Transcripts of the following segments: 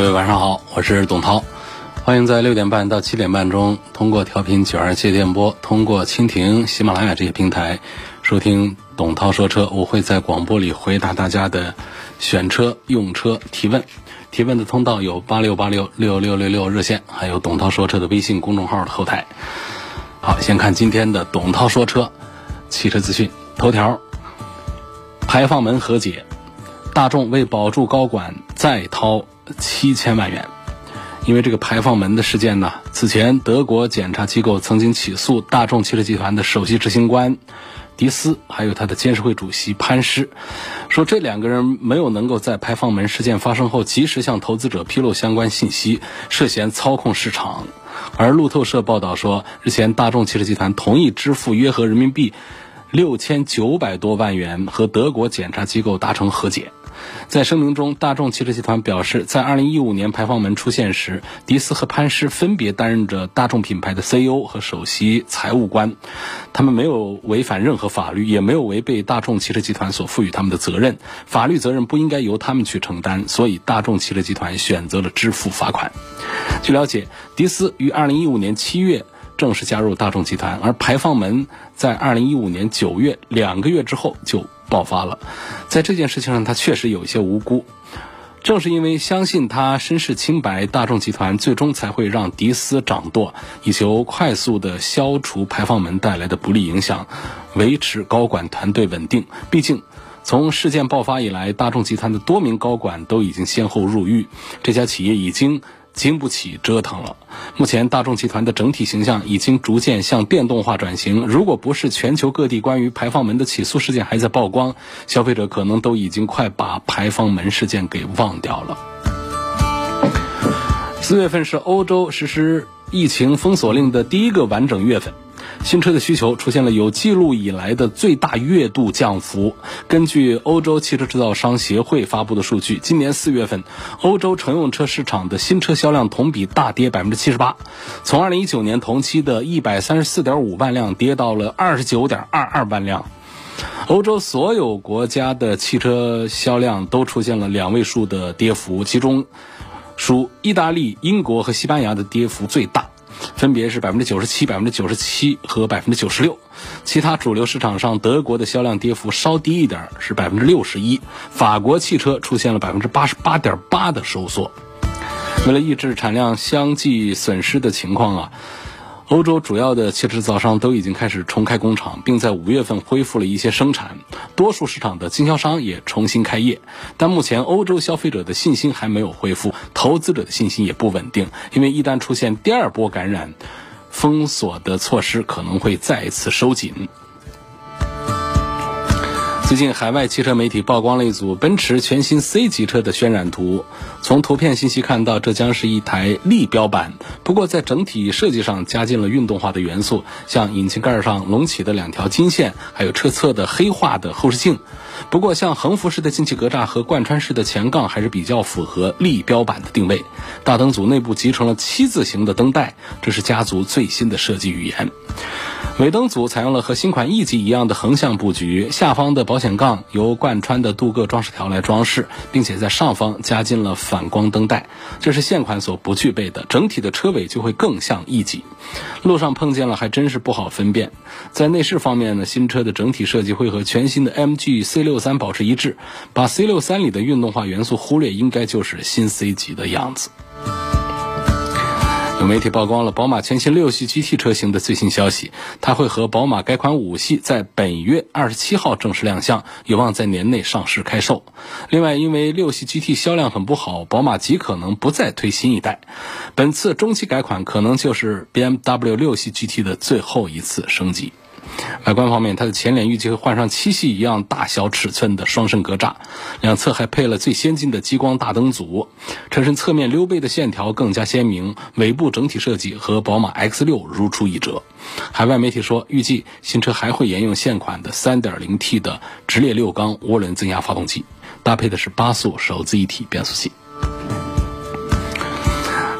各位晚上好，我是董涛，欢迎在六点半到七点半中通过调频九二七电波，通过蜻蜓、喜马拉雅这些平台收听董涛说车。我会在广播里回答大家的选车、用车提问。提问的通道有八六八六六六六六热线，还有董涛说车的微信公众号的后台。好，先看今天的董涛说车汽车资讯头条：排放门和解，大众为保住高管再掏。七千万元，因为这个排放门的事件呢，此前德国检察机构曾经起诉大众汽车集团的首席执行官迪斯，还有他的监事会主席潘师，说这两个人没有能够在排放门事件发生后及时向投资者披露相关信息，涉嫌操控市场。而路透社报道说，日前大众汽车集团同意支付约合人民币六千九百多万元，和德国检察机构达成和解。在声明中，大众汽车集团表示，在2015年排放门出现时，迪斯和潘师分别担任着大众品牌的 CEO 和首席财务官，他们没有违反任何法律，也没有违背大众汽车集团所赋予他们的责任，法律责任不应该由他们去承担，所以大众汽车集团选择了支付罚款。据了解，迪斯于2015年7月正式加入大众集团，而排放门在2015年9月两个月之后就。爆发了，在这件事情上，他确实有一些无辜。正是因为相信他身世清白，大众集团最终才会让迪斯掌舵，以求快速的消除排放门带来的不利影响，维持高管团队稳定。毕竟，从事件爆发以来，大众集团的多名高管都已经先后入狱，这家企业已经。经不起折腾了。目前，大众集团的整体形象已经逐渐向电动化转型。如果不是全球各地关于排放门的起诉事件还在曝光，消费者可能都已经快把排放门事件给忘掉了。四月份是欧洲实施疫情封锁令的第一个完整月份。新车的需求出现了有记录以来的最大月度降幅。根据欧洲汽车制造商协会发布的数据，今年四月份，欧洲乘用车市场的新车销量同比大跌百分之七十八，从二零一九年同期的一百三十四点五万辆跌到了二十九点二二万辆。欧洲所有国家的汽车销量都出现了两位数的跌幅，其中属意大利、英国和西班牙的跌幅最大。分别是百分之九十七、百分之九十七和百分之九十六，其他主流市场上，德国的销量跌幅稍低一点，是百分之六十一。法国汽车出现了百分之八十八点八的收缩。为了抑制产量相继损失的情况啊。欧洲主要的汽车制造商都已经开始重开工厂，并在五月份恢复了一些生产。多数市场的经销商也重新开业，但目前欧洲消费者的信心还没有恢复，投资者的信心也不稳定。因为一旦出现第二波感染，封锁的措施可能会再一次收紧。最近，海外汽车媒体曝光了一组奔驰全新 C 级车的渲染图。从图片信息看到，这将是一台立标版。不过，在整体设计上加进了运动化的元素，像引擎盖上隆起的两条金线，还有车侧的黑化的后视镜。不过，像横幅式的进气格栅和贯穿式的前杠还是比较符合立标版的定位。大灯组内部集成了七字形的灯带，这是家族最新的设计语言。尾灯组采用了和新款 E 级一样的横向布局，下方的保险杠由贯穿的镀铬装饰条来装饰，并且在上方加进了反光灯带，这是现款所不具备的。整体的车尾就会更像 E 级，路上碰见了还真是不好分辨。在内饰方面呢，新车的整体设计会和全新的 MG C 六 C63 保持一致，把 C63 里的运动化元素忽略，应该就是新 C 级的样子。有媒体曝光了宝马全新六系 GT 车型的最新消息，它会和宝马改款五系在本月二十七号正式亮相，有望在年内上市开售。另外，因为六系 GT 销量很不好，宝马极可能不再推新一代。本次中期改款可能就是 BMW 六系 GT 的最后一次升级。外观方面，它的前脸预计会换上七系一样大小尺寸的双肾格栅，两侧还配了最先进的激光大灯组，车身侧面溜背的线条更加鲜明，尾部整体设计和宝马 X6 如出一辙。海外媒体说，预计新车还会沿用现款的 3.0T 的直列六缸涡轮增压发动机，搭配的是八速手自一体变速器。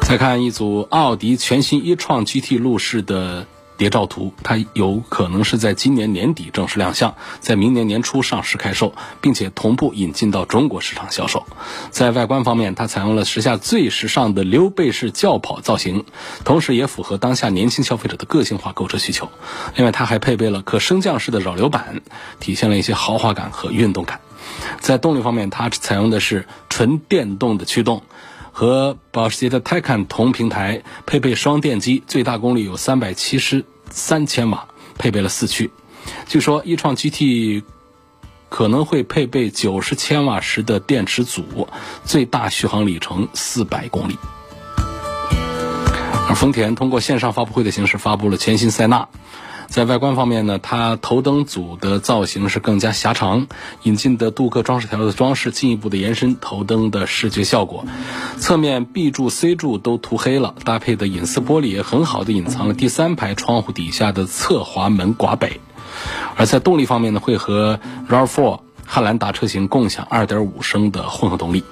再看一组奥迪全新一创 GT 路试的谍照图，它有可能是在今年年底正式亮相，在明年年初上市开售，并且同步引进到中国市场销售。在外观方面，它采用了时下最时尚的溜背式轿跑造型，同时也符合当下年轻消费者的个性化购车需求。另外，它还配备了可升降式的扰流板，体现了一些豪华感和运动感。在动力方面，它采用的是纯电动的驱动。和保时捷的 Taycan 同平台，配备双电机，最大功率有三百七十三千瓦，配备了四驱。据说一创 GT 可能会配备九十千瓦时的电池组，最大续航里程四百公里。而丰田通过线上发布会的形式发布了全新塞纳。在外观方面呢，它头灯组的造型是更加狭长，引进的镀铬装饰条的装饰进一步的延伸头灯的视觉效果。侧面 B 柱、C 柱都涂黑了，搭配的隐私玻璃也很好的隐藏了第三排窗户底下的侧滑门刮北。而在动力方面呢，会和 RAV4 汉兰达车型共享2.5升的混合动力。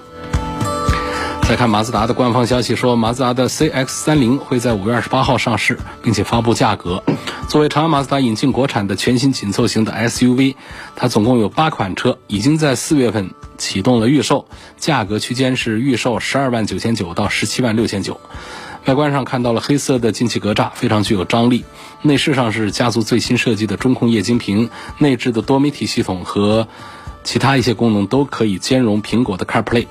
再看马自达的官方消息说，马自达的 CX-30 会在五月二十八号上市，并且发布价格。作为长安马自达引进国产的全新紧凑型的 SUV，它总共有八款车，已经在四月份启动了预售，价格区间是预售十二万九千九到十七万六千九。外观上看到了黑色的进气格栅，非常具有张力。内饰上是家族最新设计的中控液晶屏，内置的多媒体系统和其他一些功能都可以兼容苹果的 CarPlay。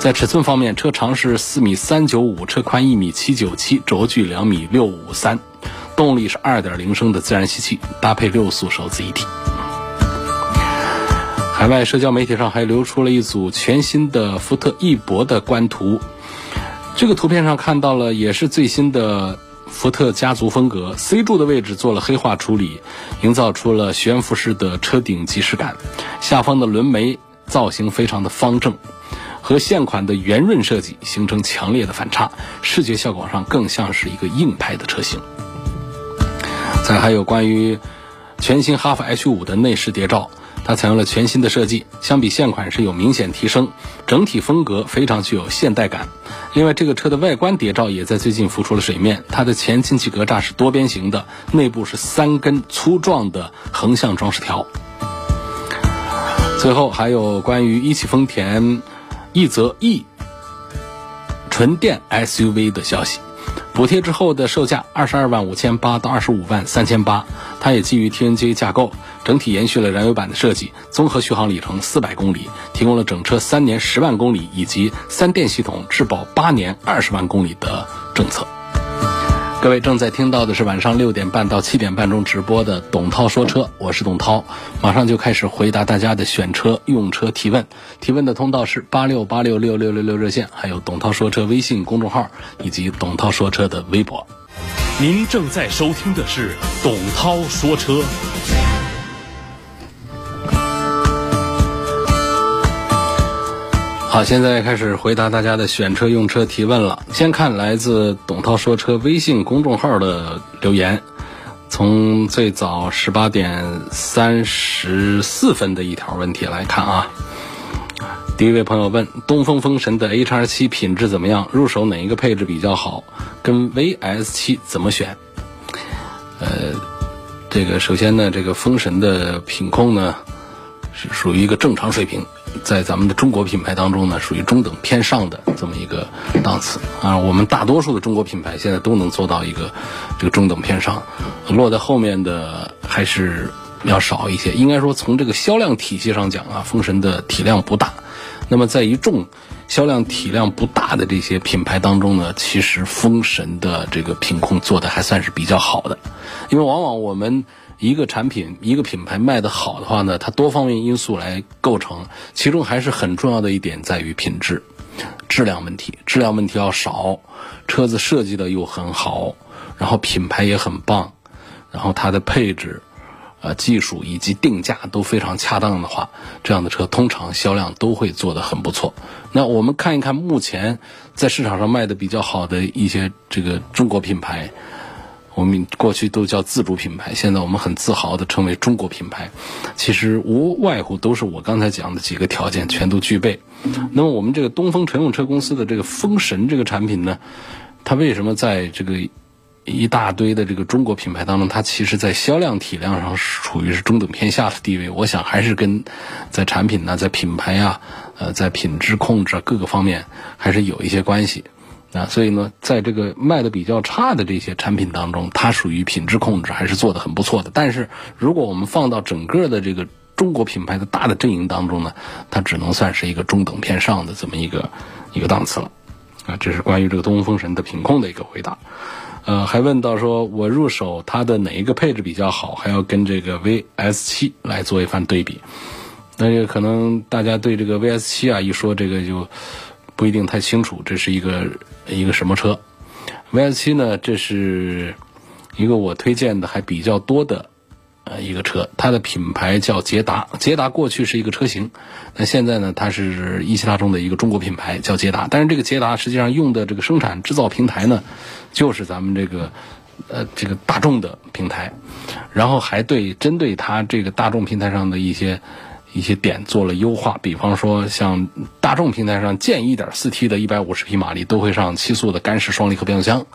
在尺寸方面，车长是四米三九五，车宽一米七九七，轴距两米六五三。动力是二点零升的自然吸气，搭配六速手自一体。海外社交媒体上还流出了一组全新的福特翼博的官图，这个图片上看到了也是最新的福特家族风格，C 柱的位置做了黑化处理，营造出了悬浮式的车顶即视感。下方的轮眉造型非常的方正。和现款的圆润设计形成强烈的反差，视觉效果上更像是一个硬派的车型。再还有关于全新哈弗 H 五的内饰谍照，它采用了全新的设计，相比现款是有明显提升，整体风格非常具有现代感。另外，这个车的外观谍照也在最近浮出了水面，它的前进气格栅是多边形的，内部是三根粗壮的横向装饰条。最后还有关于一汽丰田。一则 E 纯电 SUV 的消息，补贴之后的售价二十二万五千八到二十五万三千八，它也基于 TNGA 架构，整体延续了燃油版的设计，综合续航里程四百公里，提供了整车三年十万公里以及三电系统质保八年二十万公里的政策。各位正在听到的是晚上六点半到七点半钟直播的董涛说车，我是董涛，马上就开始回答大家的选车用车提问。提问的通道是八六八六六六六六热线，还有董涛说车微信公众号以及董涛说车的微博。您正在收听的是董涛说车。好，现在开始回答大家的选车用车提问了。先看来自董涛说车微信公众号的留言，从最早十八点三十四分的一条问题来看啊。第一位朋友问：东风风神的 HR 七品质怎么样？入手哪一个配置比较好？跟 VS 七怎么选？呃，这个首先呢，这个风神的品控呢是属于一个正常水平。在咱们的中国品牌当中呢，属于中等偏上的这么一个档次啊。我们大多数的中国品牌现在都能做到一个这个中等偏上，落在后面的还是要少一些。应该说，从这个销量体系上讲啊，风神的体量不大。那么在一众销量体量不大的这些品牌当中呢，其实风神的这个品控做的还算是比较好的，因为往往我们。一个产品、一个品牌卖得好的话呢，它多方面因素来构成，其中还是很重要的一点在于品质、质量问题。质量问题要少，车子设计的又很好，然后品牌也很棒，然后它的配置呃技术以及定价都非常恰当的话，这样的车通常销量都会做得很不错。那我们看一看目前在市场上卖的比较好的一些这个中国品牌。我们过去都叫自主品牌，现在我们很自豪的称为中国品牌。其实无外乎都是我刚才讲的几个条件全都具备。那么我们这个东风乘用车公司的这个风神这个产品呢，它为什么在这个一大堆的这个中国品牌当中，它其实在销量体量上是处于是中等偏下的地位？我想还是跟在产品呢，在品牌呀，呃，在品质控制各个方面还是有一些关系。啊，所以呢，在这个卖的比较差的这些产品当中，它属于品质控制还是做的很不错的。但是，如果我们放到整个的这个中国品牌的大的阵营当中呢，它只能算是一个中等偏上的这么一个一个档次了。啊，这是关于这个东风风神的品控的一个回答。呃，还问到说我入手它的哪一个配置比较好，还要跟这个 VS 七来做一番对比。那个可能大家对这个 VS 七啊一说这个就。不一定太清楚，这是一个一个什么车？VS 七呢？这是一个我推荐的还比较多的呃一个车，它的品牌叫捷达。捷达过去是一个车型，那现在呢，它是一汽大众的一个中国品牌，叫捷达。但是这个捷达实际上用的这个生产制造平台呢，就是咱们这个呃这个大众的平台，然后还对针对它这个大众平台上的一些。一些点做了优化，比方说像大众平台上建议 1.4T 的150匹马力都会上七速的干式双离合变速箱，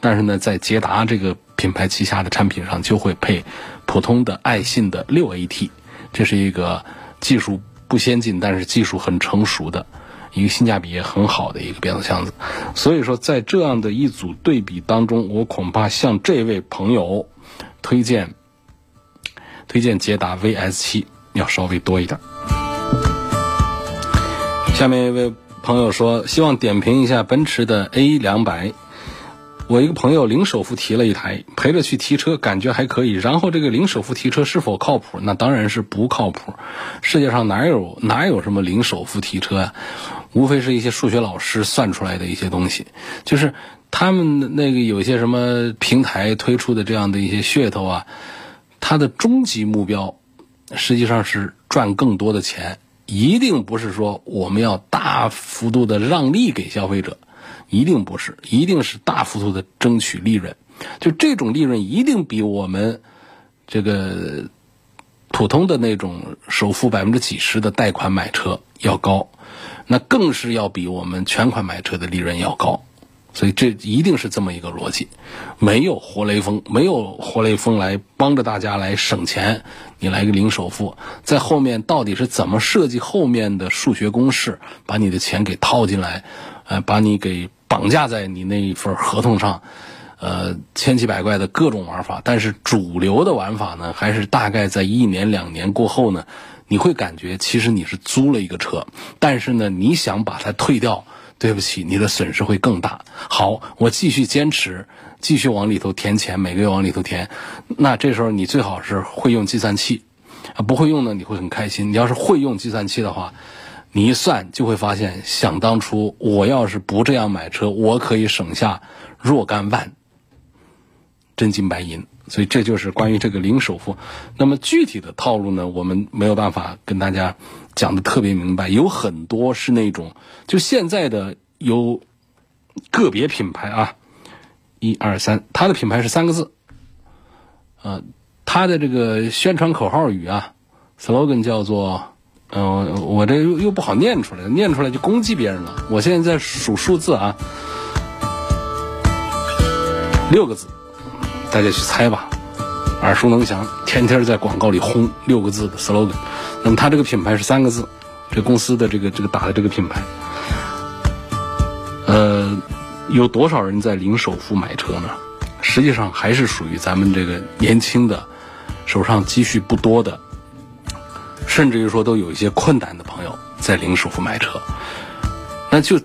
但是呢，在捷达这个品牌旗下的产品上就会配普通的爱信的 6AT，这是一个技术不先进，但是技术很成熟的一个性价比也很好的一个变速箱子。所以说，在这样的一组对比当中，我恐怕向这位朋友推荐推荐捷达 VS7。要稍微多一点。下面一位朋友说，希望点评一下奔驰的 A 两百。我一个朋友零首付提了一台，陪着去提车，感觉还可以。然后这个零首付提车是否靠谱？那当然是不靠谱。世界上哪有哪有什么零首付提车啊？无非是一些数学老师算出来的一些东西。就是他们那个有些什么平台推出的这样的一些噱头啊，它的终极目标。实际上是赚更多的钱，一定不是说我们要大幅度的让利给消费者，一定不是，一定是大幅度的争取利润。就这种利润一定比我们这个普通的那种首付百分之几十的贷款买车要高，那更是要比我们全款买车的利润要高。所以这一定是这么一个逻辑，没有活雷锋，没有活雷锋来帮着大家来省钱，你来个零首付，在后面到底是怎么设计后面的数学公式，把你的钱给套进来，呃，把你给绑架在你那一份合同上，呃，千奇百怪的各种玩法，但是主流的玩法呢，还是大概在一年两年过后呢，你会感觉其实你是租了一个车，但是呢，你想把它退掉。对不起，你的损失会更大。好，我继续坚持，继续往里头填钱，每个月往里头填。那这时候你最好是会用计算器，啊，不会用呢，你会很开心。你要是会用计算器的话，你一算就会发现，想当初我要是不这样买车，我可以省下若干万真金白银。所以这就是关于这个零首付。那么具体的套路呢，我们没有办法跟大家。讲的特别明白，有很多是那种，就现在的有个别品牌啊，一二三，它的品牌是三个字，呃，它的这个宣传口号语啊，slogan 叫做，嗯，我这又又不好念出来，念出来就攻击别人了。我现在在数数字啊，六个字，大家去猜吧，耳熟能详，天天在广告里轰六个字的 slogan。那么它这个品牌是三个字，这公司的这个这个打的这个品牌，呃，有多少人在零首付买车呢？实际上还是属于咱们这个年轻的，手上积蓄不多的，甚至于说都有一些困难的朋友在零首付买车，那就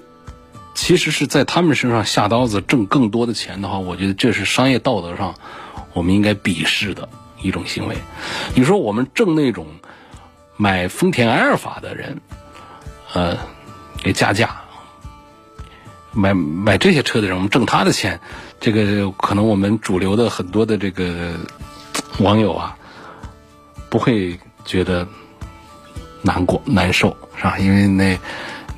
其实是在他们身上下刀子挣更多的钱的话，我觉得这是商业道德上我们应该鄙视的一种行为。你说我们挣那种。买丰田埃尔法的人，呃，给加价；买买这些车的人，我们挣他的钱。这个可能我们主流的很多的这个网友啊，不会觉得难过难受，是吧？因为那。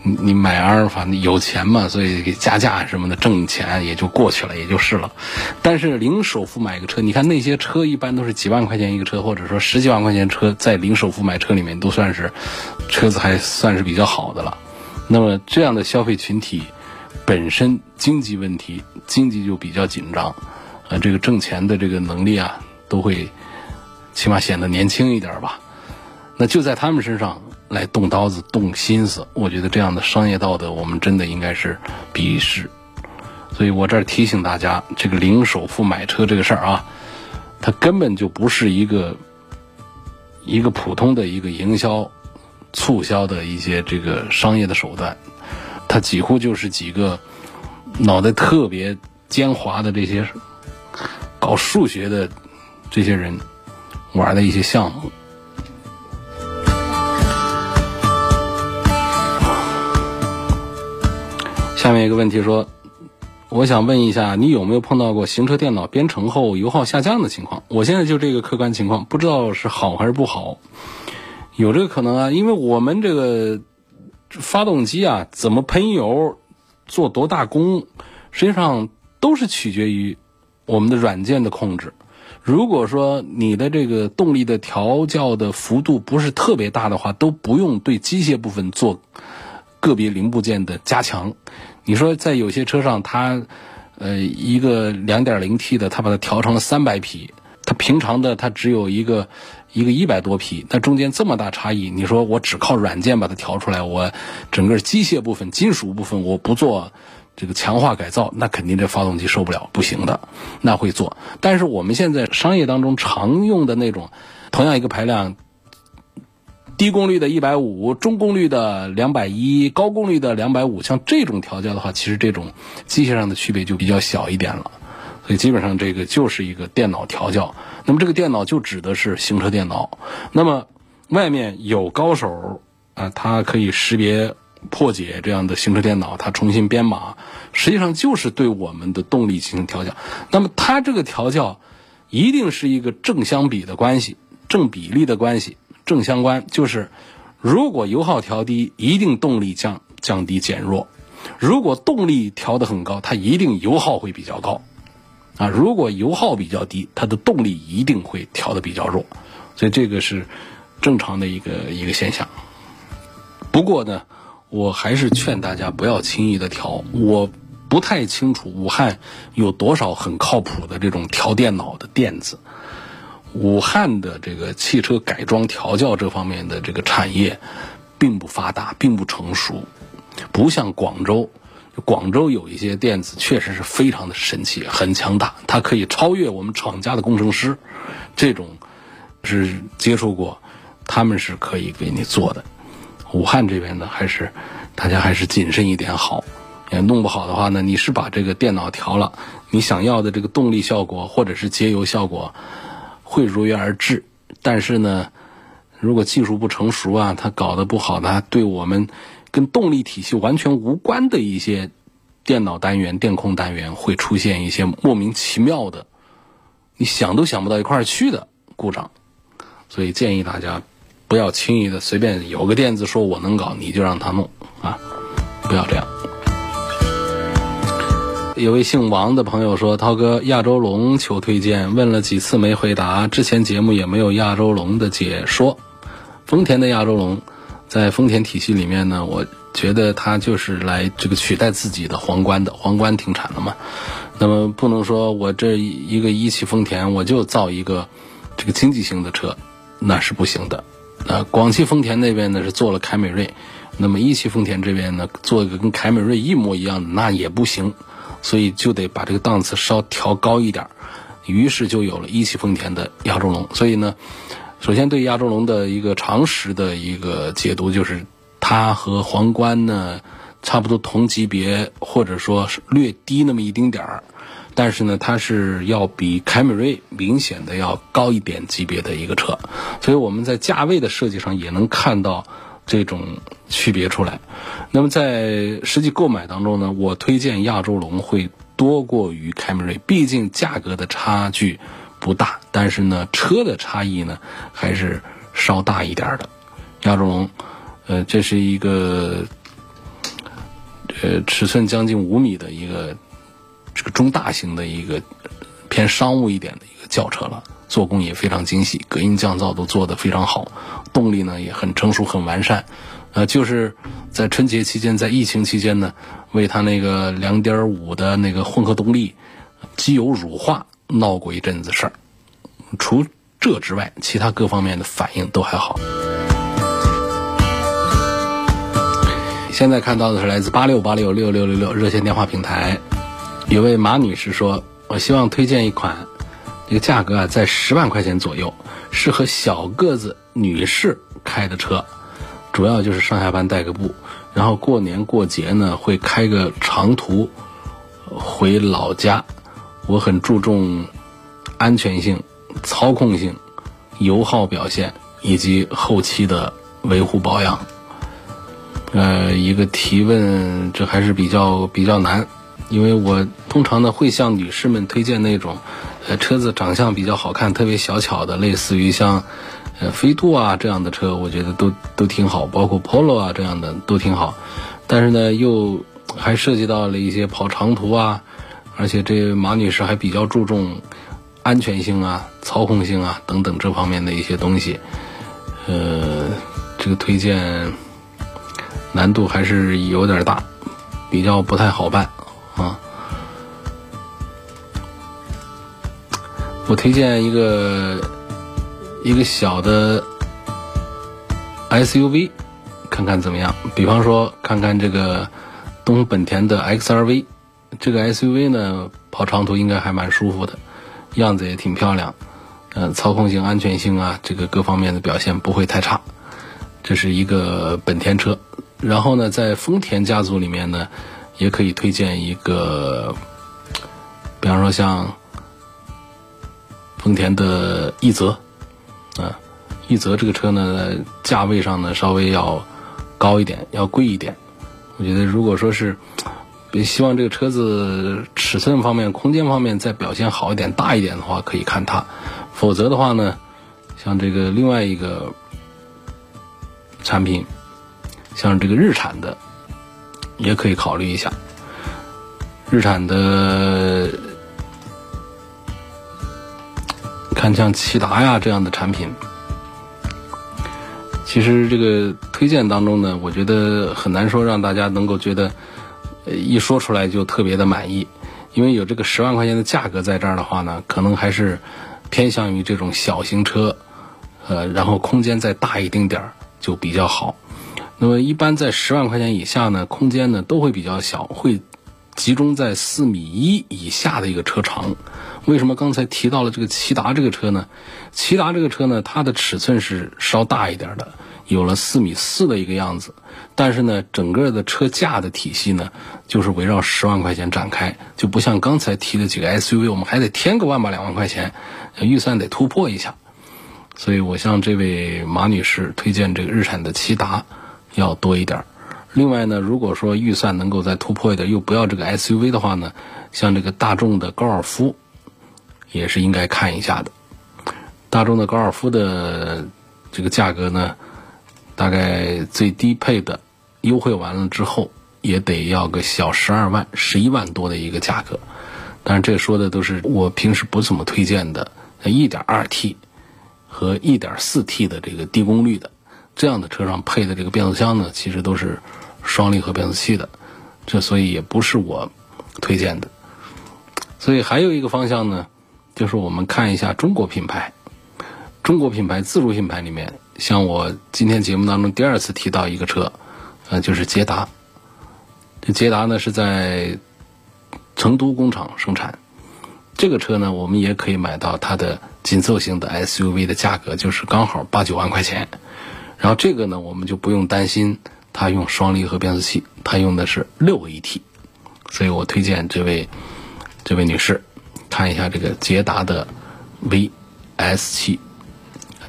你买阿尔法，你有钱嘛，所以给加价什么的挣钱也就过去了，也就是了。但是零首付买个车，你看那些车一般都是几万块钱一个车，或者说十几万块钱车，在零首付买车里面都算是车子还算是比较好的了。那么这样的消费群体本身经济问题，经济就比较紧张，呃，这个挣钱的这个能力啊，都会起码显得年轻一点吧。那就在他们身上。来动刀子、动心思，我觉得这样的商业道德，我们真的应该是鄙视。所以我这儿提醒大家，这个零首付买车这个事儿啊，它根本就不是一个一个普通的一个营销、促销的一些这个商业的手段，它几乎就是几个脑袋特别奸猾的这些搞数学的这些人玩的一些项目。下面一个问题说，我想问一下，你有没有碰到过行车电脑编程后油耗下降的情况？我现在就这个客观情况，不知道是好还是不好。有这个可能啊，因为我们这个发动机啊，怎么喷油，做多大功，实际上都是取决于我们的软件的控制。如果说你的这个动力的调教的幅度不是特别大的话，都不用对机械部分做个别零部件的加强。你说在有些车上，它，呃，一个两点零 T 的，它把它调成了三百匹，它平常的它只有一个一个一百多匹，那中间这么大差异，你说我只靠软件把它调出来，我整个机械部分、金属部分我不做这个强化改造，那肯定这发动机受不了，不行的，那会做。但是我们现在商业当中常用的那种，同样一个排量。低功率的一百五，中功率的两百一，高功率的两百五，像这种调教的话，其实这种机械上的区别就比较小一点了。所以基本上这个就是一个电脑调教。那么这个电脑就指的是行车电脑。那么外面有高手啊，它可以识别破解这样的行车电脑，它重新编码，实际上就是对我们的动力进行调教。那么它这个调教一定是一个正相比的关系，正比例的关系。正相关就是，如果油耗调低，一定动力降降低减弱；如果动力调得很高，它一定油耗会比较高。啊，如果油耗比较低，它的动力一定会调得比较弱。所以这个是正常的一个一个现象。不过呢，我还是劝大家不要轻易的调。我不太清楚武汉有多少很靠谱的这种调电脑的店子。武汉的这个汽车改装调教这方面的这个产业，并不发达，并不成熟，不像广州。广州有一些电子确实是非常的神奇，很强大，它可以超越我们厂家的工程师。这种是接触过，他们是可以给你做的。武汉这边呢，还是大家还是谨慎一点好。也弄不好的话呢，你是把这个电脑调了，你想要的这个动力效果或者是节油效果。会如约而至，但是呢，如果技术不成熟啊，它搞得不好，呢对我们跟动力体系完全无关的一些电脑单元、电控单元会出现一些莫名其妙的，你想都想不到一块儿去的故障。所以建议大家不要轻易的随便有个电子说我能搞，你就让他弄啊，不要这样。有位姓王的朋友说：“涛哥，亚洲龙求推荐，问了几次没回答。之前节目也没有亚洲龙的解说。丰田的亚洲龙，在丰田体系里面呢，我觉得它就是来这个取代自己的皇冠的。皇冠停产了嘛，那么不能说我这一个一汽丰田我就造一个这个经济型的车，那是不行的。那广汽丰田那边呢是做了凯美瑞，那么一汽丰田这边呢做一个跟凯美瑞一模一样的，那也不行。”所以就得把这个档次稍调高一点儿，于是就有了一汽丰田的亚洲龙。所以呢，首先对亚洲龙的一个常识的一个解读就是，它和皇冠呢差不多同级别，或者说是略低那么一丁点儿，但是呢，它是要比凯美瑞明显的要高一点级别的一个车。所以我们在价位的设计上也能看到。这种区别出来，那么在实际购买当中呢，我推荐亚洲龙会多过于凯美瑞，毕竟价格的差距不大，但是呢，车的差异呢还是稍大一点的。亚洲龙，呃，这是一个呃尺寸将近五米的一个这个中大型的一个偏商务一点的一个轿车了，做工也非常精细，隔音降噪都做得非常好，动力呢也很成熟很完善。呃，就是在春节期间，在疫情期间呢，为它那个两点五的那个混合动力机油乳化闹过一阵子事儿。除这之外，其他各方面的反应都还好。现在看到的是来自八六八六六六六六热线电话平台，有位马女士说：“我希望推荐一款，这个价格啊在十万块钱左右，适合小个子女士开的车。”主要就是上下班带个步，然后过年过节呢会开个长途回老家。我很注重安全性、操控性、油耗表现以及后期的维护保养。呃，一个提问，这还是比较比较难，因为我通常呢会向女士们推荐那种呃车子长相比较好看、特别小巧的，类似于像。呃，飞度啊这样的车，我觉得都都挺好，包括 Polo 啊这样的都挺好，但是呢，又还涉及到了一些跑长途啊，而且这马女士还比较注重安全性啊、操控性啊等等这方面的一些东西，呃，这个推荐难度还是有点大，比较不太好办啊。我推荐一个。一个小的 SUV，看看怎么样？比方说，看看这个东本田的 XRV，这个 SUV 呢，跑长途应该还蛮舒服的，样子也挺漂亮，嗯，操控性、安全性啊，这个各方面的表现不会太差。这是一个本田车，然后呢，在丰田家族里面呢，也可以推荐一个，比方说像丰田的奕泽。啊，奕泽这个车呢，价位上呢稍微要高一点，要贵一点。我觉得如果说是，希望这个车子尺寸方面、空间方面再表现好一点、大一点的话，可以看它。否则的话呢，像这个另外一个产品，像这个日产的，也可以考虑一下。日产的。看像骐达呀这样的产品，其实这个推荐当中呢，我觉得很难说让大家能够觉得，一说出来就特别的满意，因为有这个十万块钱的价格在这儿的话呢，可能还是偏向于这种小型车，呃，然后空间再大一丁点儿就比较好。那么一般在十万块钱以下呢，空间呢都会比较小，会集中在四米一以下的一个车长。为什么刚才提到了这个骐达这个车呢？骐达这个车呢，它的尺寸是稍大一点的，有了四米四的一个样子。但是呢，整个的车架的体系呢，就是围绕十万块钱展开，就不像刚才提的几个 SUV，我们还得添个万把两万块钱，预算得突破一下。所以我向这位马女士推荐这个日产的骐达要多一点。另外呢，如果说预算能够再突破一点，又不要这个 SUV 的话呢，像这个大众的高尔夫。也是应该看一下的。大众的高尔夫的这个价格呢，大概最低配的优惠完了之后，也得要个小十二万、十一万多的一个价格。当然，这说的都是我平时不怎么推荐的，一点二 T 和一点四 T 的这个低功率的这样的车上配的这个变速箱呢，其实都是双离合变速器的，这所以也不是我推荐的。所以还有一个方向呢。就是我们看一下中国品牌，中国品牌自主品牌里面，像我今天节目当中第二次提到一个车，呃，就是捷达。这捷达呢是在成都工厂生产，这个车呢我们也可以买到它的紧凑型的 SUV 的价格，就是刚好八九万块钱。然后这个呢我们就不用担心它用双离合变速器，它用的是六 AT，所以我推荐这位这位女士。看一下这个捷达的 V S 七，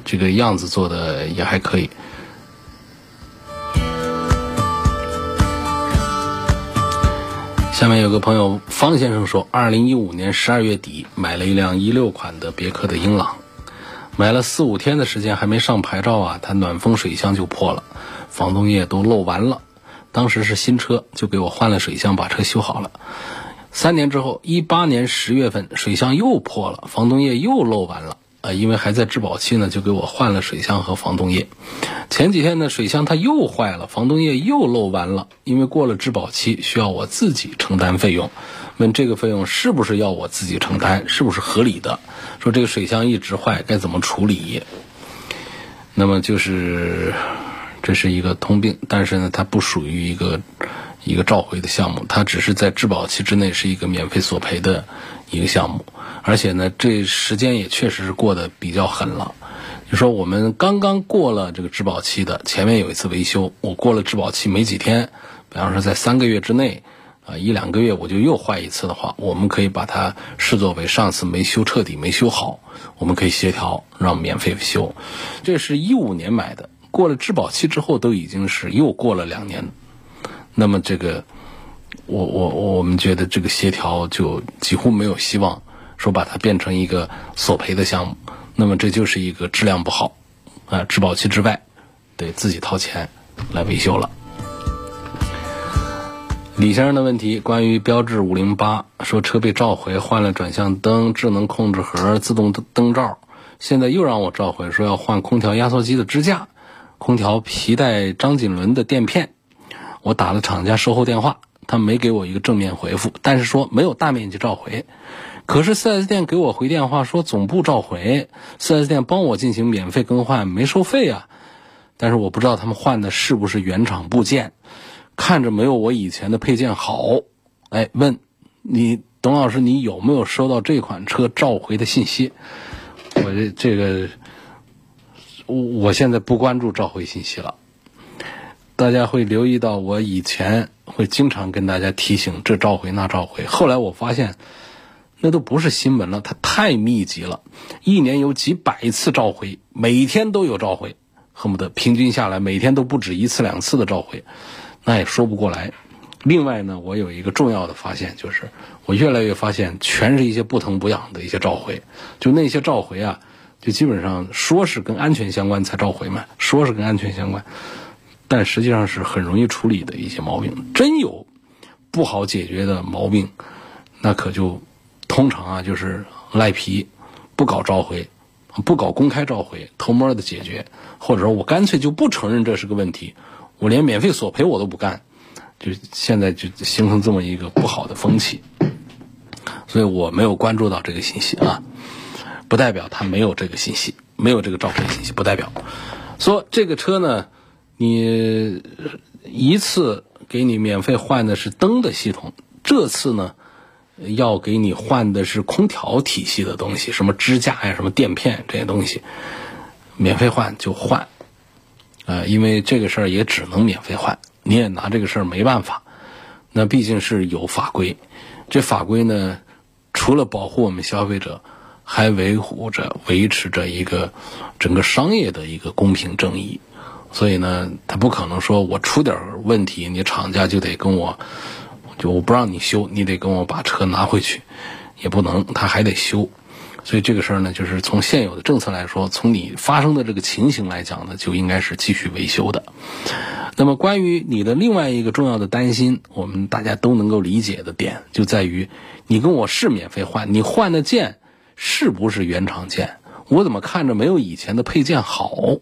这个样子做的也还可以。下面有个朋友方先生说，二零一五年十二月底买了一辆一六款的别克的英朗，买了四五天的时间还没上牌照啊，它暖风水箱就破了，防冻液都漏完了。当时是新车，就给我换了水箱，把车修好了。三年之后，一八年十月份，水箱又破了，防冻液又漏完了。呃，因为还在质保期呢，就给我换了水箱和防冻液。前几天呢，水箱它又坏了，防冻液又漏完了。因为过了质保期，需要我自己承担费用。问这个费用是不是要我自己承担，是不是合理的？说这个水箱一直坏，该怎么处理？那么就是这是一个通病，但是呢，它不属于一个一个召回的项目，它只是在质保期之内是一个免费索赔的一个项目。而且呢，这时间也确实是过得比较狠了。就说我们刚刚过了这个质保期的，前面有一次维修，我过了质保期没几天，比方说在三个月之内，啊一两个月我就又坏一次的话，我们可以把它视作为上次没修彻底、没修好，我们可以协调让免费修。这是一五年买的，过了质保期之后都已经是又过了两年，那么这个我我我们觉得这个协调就几乎没有希望。说把它变成一个索赔的项目，那么这就是一个质量不好，啊，质保期之外，得自己掏钱来维修了。李先生的问题，关于标致五零八，说车被召回，换了转向灯、智能控制盒、自动灯罩，现在又让我召回，说要换空调压缩机的支架、空调皮带张紧轮的垫片。我打了厂家售后电话，他没给我一个正面回复，但是说没有大面积召回。可是 4S 店给我回电话说总部召回，4S 店帮我进行免费更换，没收费啊。但是我不知道他们换的是不是原厂部件，看着没有我以前的配件好。哎，问你董老师，你有没有收到这款车召回的信息？我这这个，我我现在不关注召回信息了。大家会留意到我以前会经常跟大家提醒这召回那召回，后来我发现。那都不是新闻了，它太密集了，一年有几百次召回，每天都有召回，恨不得平均下来每天都不止一次两次的召回，那也说不过来。另外呢，我有一个重要的发现，就是我越来越发现，全是一些不疼不痒的一些召回，就那些召回啊，就基本上说是跟安全相关才召回嘛，说是跟安全相关，但实际上是很容易处理的一些毛病。真有不好解决的毛病，那可就。通常啊，就是赖皮，不搞召回，不搞公开召回，偷摸的解决，或者说我干脆就不承认这是个问题，我连免费索赔我都不干，就现在就形成这么一个不好的风气，所以我没有关注到这个信息啊，不代表他没有这个信息，没有这个召回信息，不代表说这个车呢，你一次给你免费换的是灯的系统，这次呢？要给你换的是空调体系的东西，什么支架呀、什么垫片这些东西，免费换就换，呃，因为这个事儿也只能免费换，你也拿这个事儿没办法。那毕竟是有法规，这法规呢，除了保护我们消费者，还维护着、维持着一个整个商业的一个公平正义。所以呢，他不可能说我出点问题，你厂家就得跟我。就我不让你修，你得跟我把车拿回去，也不能，他还得修。所以这个事儿呢，就是从现有的政策来说，从你发生的这个情形来讲呢，就应该是继续维修的。那么关于你的另外一个重要的担心，我们大家都能够理解的点，就在于你跟我是免费换，你换的件是不是原厂件？我怎么看着没有以前的配件好？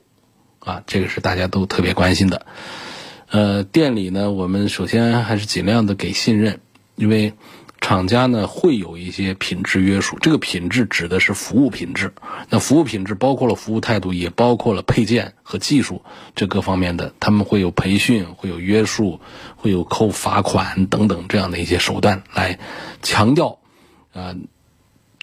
啊，这个是大家都特别关心的。呃，店里呢，我们首先还是尽量的给信任，因为厂家呢会有一些品质约束。这个品质指的是服务品质，那服务品质包括了服务态度，也包括了配件和技术这各方面的。他们会有培训，会有约束，会有扣罚款等等这样的一些手段来强调，啊，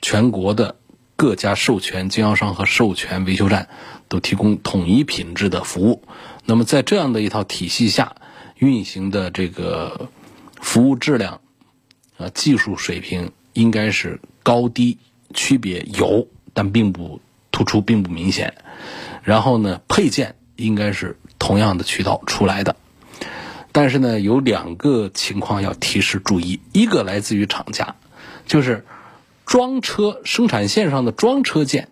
全国的各家授权经销商和授权维修站都提供统一品质的服务。那么在这样的一套体系下运行的这个服务质量啊技术水平应该是高低区别有，但并不突出，并不明显。然后呢，配件应该是同样的渠道出来的。但是呢，有两个情况要提示注意，一个来自于厂家，就是装车生产线上的装车件，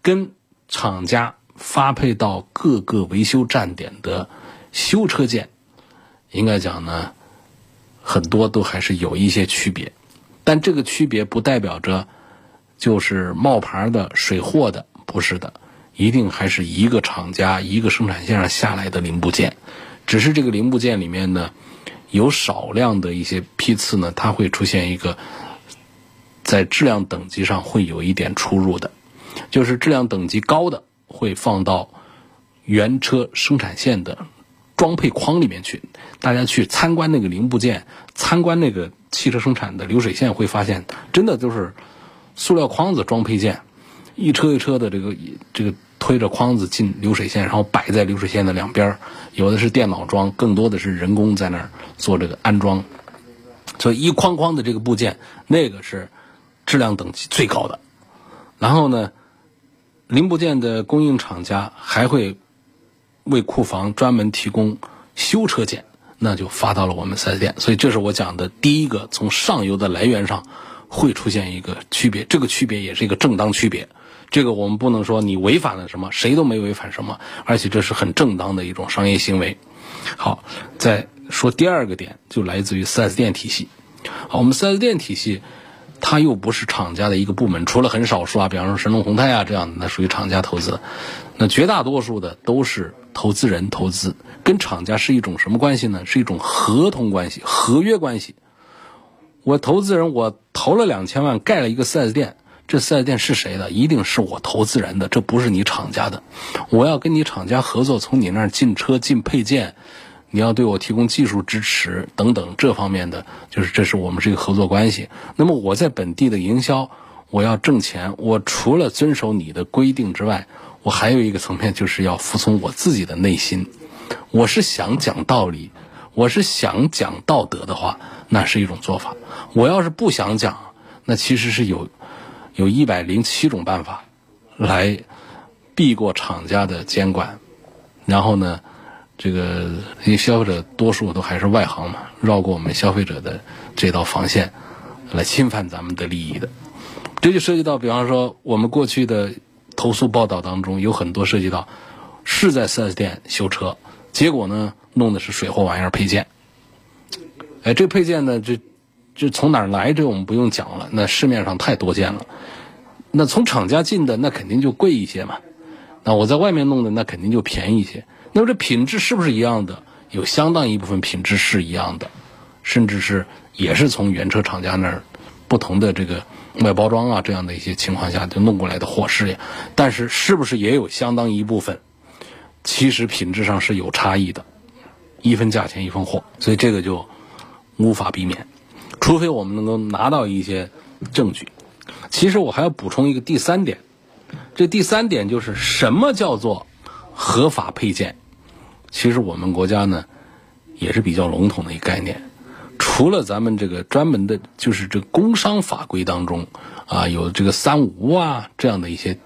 跟厂家发配到各个维修站点的修车件，应该讲呢，很多都还是有一些区别，但这个区别不代表着就是冒牌的水货的，不是的。一定还是一个厂家一个生产线上下来的零部件，只是这个零部件里面呢，有少量的一些批次呢，它会出现一个在质量等级上会有一点出入的，就是质量等级高的会放到原车生产线的装配框里面去。大家去参观那个零部件，参观那个汽车生产的流水线，会发现真的就是塑料筐子装配件。一车一车的这个这个推着筐子进流水线，然后摆在流水线的两边有的是电脑装，更多的是人工在那儿做这个安装。所以一筐筐的这个部件，那个是质量等级最高的。然后呢，零部件的供应厂家还会为库房专门提供修车件，那就发到了我们 4S 店。所以这是我讲的第一个，从上游的来源上会出现一个区别，这个区别也是一个正当区别。这个我们不能说你违反了什么，谁都没违反什么，而且这是很正当的一种商业行为。好，再说第二个点，就来自于 4S 店体系。好，我们 4S 店体系，它又不是厂家的一个部门，除了很少数啊，比方说神龙、宏泰啊这样的，那属于厂家投资。那绝大多数的都是投资人投资，跟厂家是一种什么关系呢？是一种合同关系、合约关系。我投资人，我投了两千万盖了一个 4S 店。这四 S 店是谁的？一定是我投资人的，这不是你厂家的。我要跟你厂家合作，从你那儿进车、进配件，你要对我提供技术支持等等这方面的，就是这是我们是一个合作关系。那么我在本地的营销，我要挣钱，我除了遵守你的规定之外，我还有一个层面，就是要服从我自己的内心。我是想讲道理，我是想讲道德的话，那是一种做法。我要是不想讲，那其实是有。有一百零七种办法来避过厂家的监管，然后呢，这个因为消费者多数都还是外行嘛，绕过我们消费者的这道防线来侵犯咱们的利益的，这就涉及到，比方说我们过去的投诉报道当中有很多涉及到是在 4S 店修车，结果呢弄的是水货玩意儿配件，哎，这配件呢这。就从哪儿来，这我们不用讲了。那市面上太多见了。那从厂家进的，那肯定就贵一些嘛。那我在外面弄的，那肯定就便宜一些。那么这品质是不是一样的？有相当一部分品质是一样的，甚至是也是从原车厂家那儿不同的这个外包装啊这样的一些情况下就弄过来的货是。但是是不是也有相当一部分，其实品质上是有差异的，一分价钱一分货。所以这个就无法避免。除非我们能够拿到一些证据，其实我还要补充一个第三点，这第三点就是什么叫做合法配件？其实我们国家呢也是比较笼统的一个概念，除了咱们这个专门的，就是这工商法规当中啊有这个三无啊这样的一些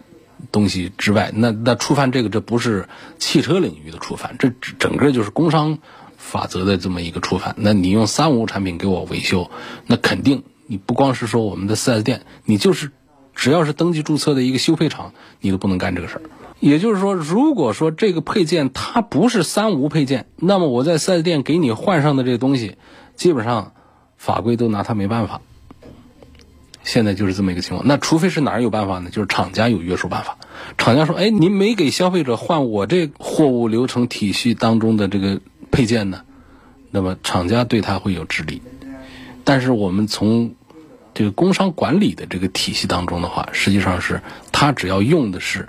东西之外，那那触犯这个这不是汽车领域的触犯，这整个就是工商。法则的这么一个触犯，那你用三无产品给我维修，那肯定你不光是说我们的四 S 店，你就是只要是登记注册的一个修配厂，你都不能干这个事儿。也就是说，如果说这个配件它不是三无配件，那么我在四 S 店给你换上的这个东西，基本上法规都拿它没办法。现在就是这么一个情况。那除非是哪儿有办法呢？就是厂家有约束办法。厂家说：“哎，您没给消费者换我这货物流程体系当中的这个。”配件呢，那么厂家对它会有治理，但是我们从这个工商管理的这个体系当中的话，实际上是它只要用的是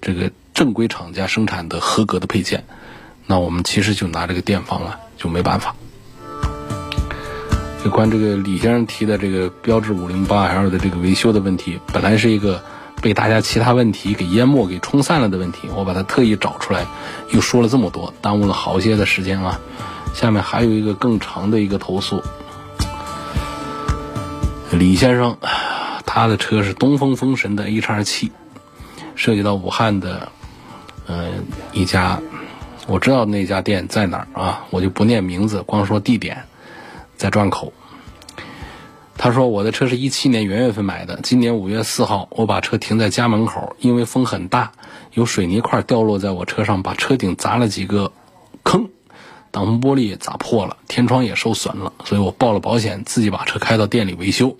这个正规厂家生产的合格的配件，那我们其实就拿这个店方啊就没办法。有关这个李先生提的这个标致五零八 L 的这个维修的问题，本来是一个。被大家其他问题给淹没、给冲散了的问题，我把它特意找出来，又说了这么多，耽误了好些的时间啊。下面还有一个更长的一个投诉，李先生，他的车是东风风神的 H 二七，涉及到武汉的，呃，一家我知道那家店在哪儿啊，我就不念名字，光说地点，在转口。他说我的车是一七年元月份买的，今年五月四号我把车停在家门口，因为风很大，有水泥块掉落在我车上，把车顶砸了几个坑，挡风玻璃也砸破了，天窗也受损了，所以我报了保险，自己把车开到店里维修。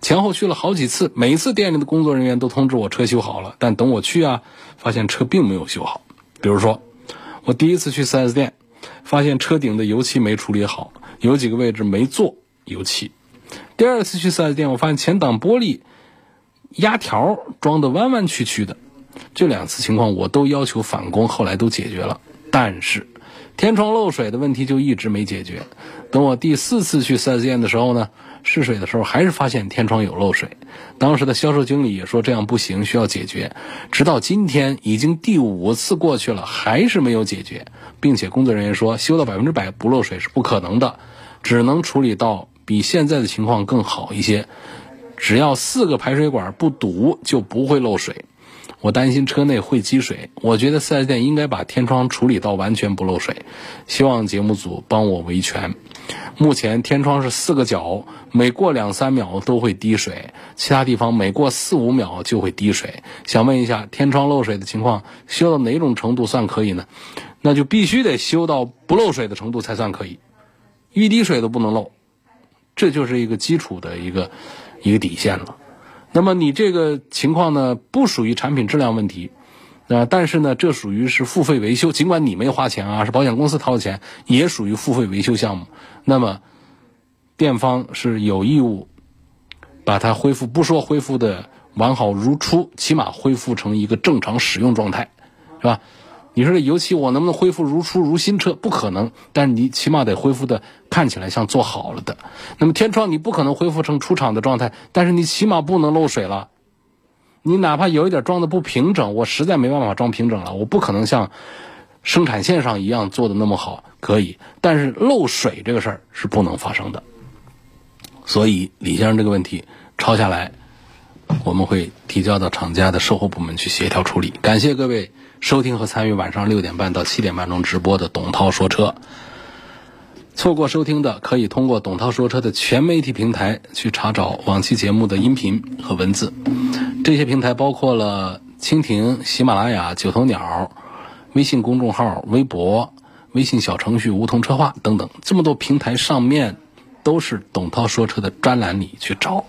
前后去了好几次，每一次店里的工作人员都通知我车修好了，但等我去啊，发现车并没有修好。比如说，我第一次去 4S 店，发现车顶的油漆没处理好，有几个位置没做油漆。第二次去 4S 店，我发现前挡玻璃压条装的弯弯曲曲的。这两次情况我都要求返工，后来都解决了。但是天窗漏水的问题就一直没解决。等我第四次去 4S 店的时候呢，试水的时候还是发现天窗有漏水。当时的销售经理也说这样不行，需要解决。直到今天已经第五次过去了，还是没有解决，并且工作人员说修到百分之百不漏水是不可能的，只能处理到。比现在的情况更好一些，只要四个排水管不堵就不会漏水。我担心车内会积水，我觉得四 S 店应该把天窗处理到完全不漏水。希望节目组帮我维权。目前天窗是四个角，每过两三秒都会滴水，其他地方每过四五秒就会滴水。想问一下，天窗漏水的情况修到哪种程度算可以呢？那就必须得修到不漏水的程度才算可以，一滴水都不能漏。这就是一个基础的一个一个底线了。那么你这个情况呢，不属于产品质量问题，啊，但是呢，这属于是付费维修，尽管你没花钱啊，是保险公司掏的钱，也属于付费维修项目。那么店方是有义务把它恢复，不说恢复的完好如初，起码恢复成一个正常使用状态，是吧？你说这油漆我能不能恢复如初如新车？不可能，但是你起码得恢复的看起来像做好了的。那么天窗你不可能恢复成出厂的状态，但是你起码不能漏水了。你哪怕有一点装的不平整，我实在没办法装平整了，我不可能像生产线上一样做的那么好，可以。但是漏水这个事儿是不能发生的。所以李先生这个问题抄下来，我们会提交到厂家的售后部门去协调处理。感谢各位。收听和参与晚上六点半到七点半钟直播的董涛说车，错过收听的可以通过董涛说车的全媒体平台去查找往期节目的音频和文字。这些平台包括了蜻蜓、喜马拉雅、九头鸟、微信公众号、微博、微信小程序梧桐车话等等，这么多平台上面都是董涛说车的专栏里去找。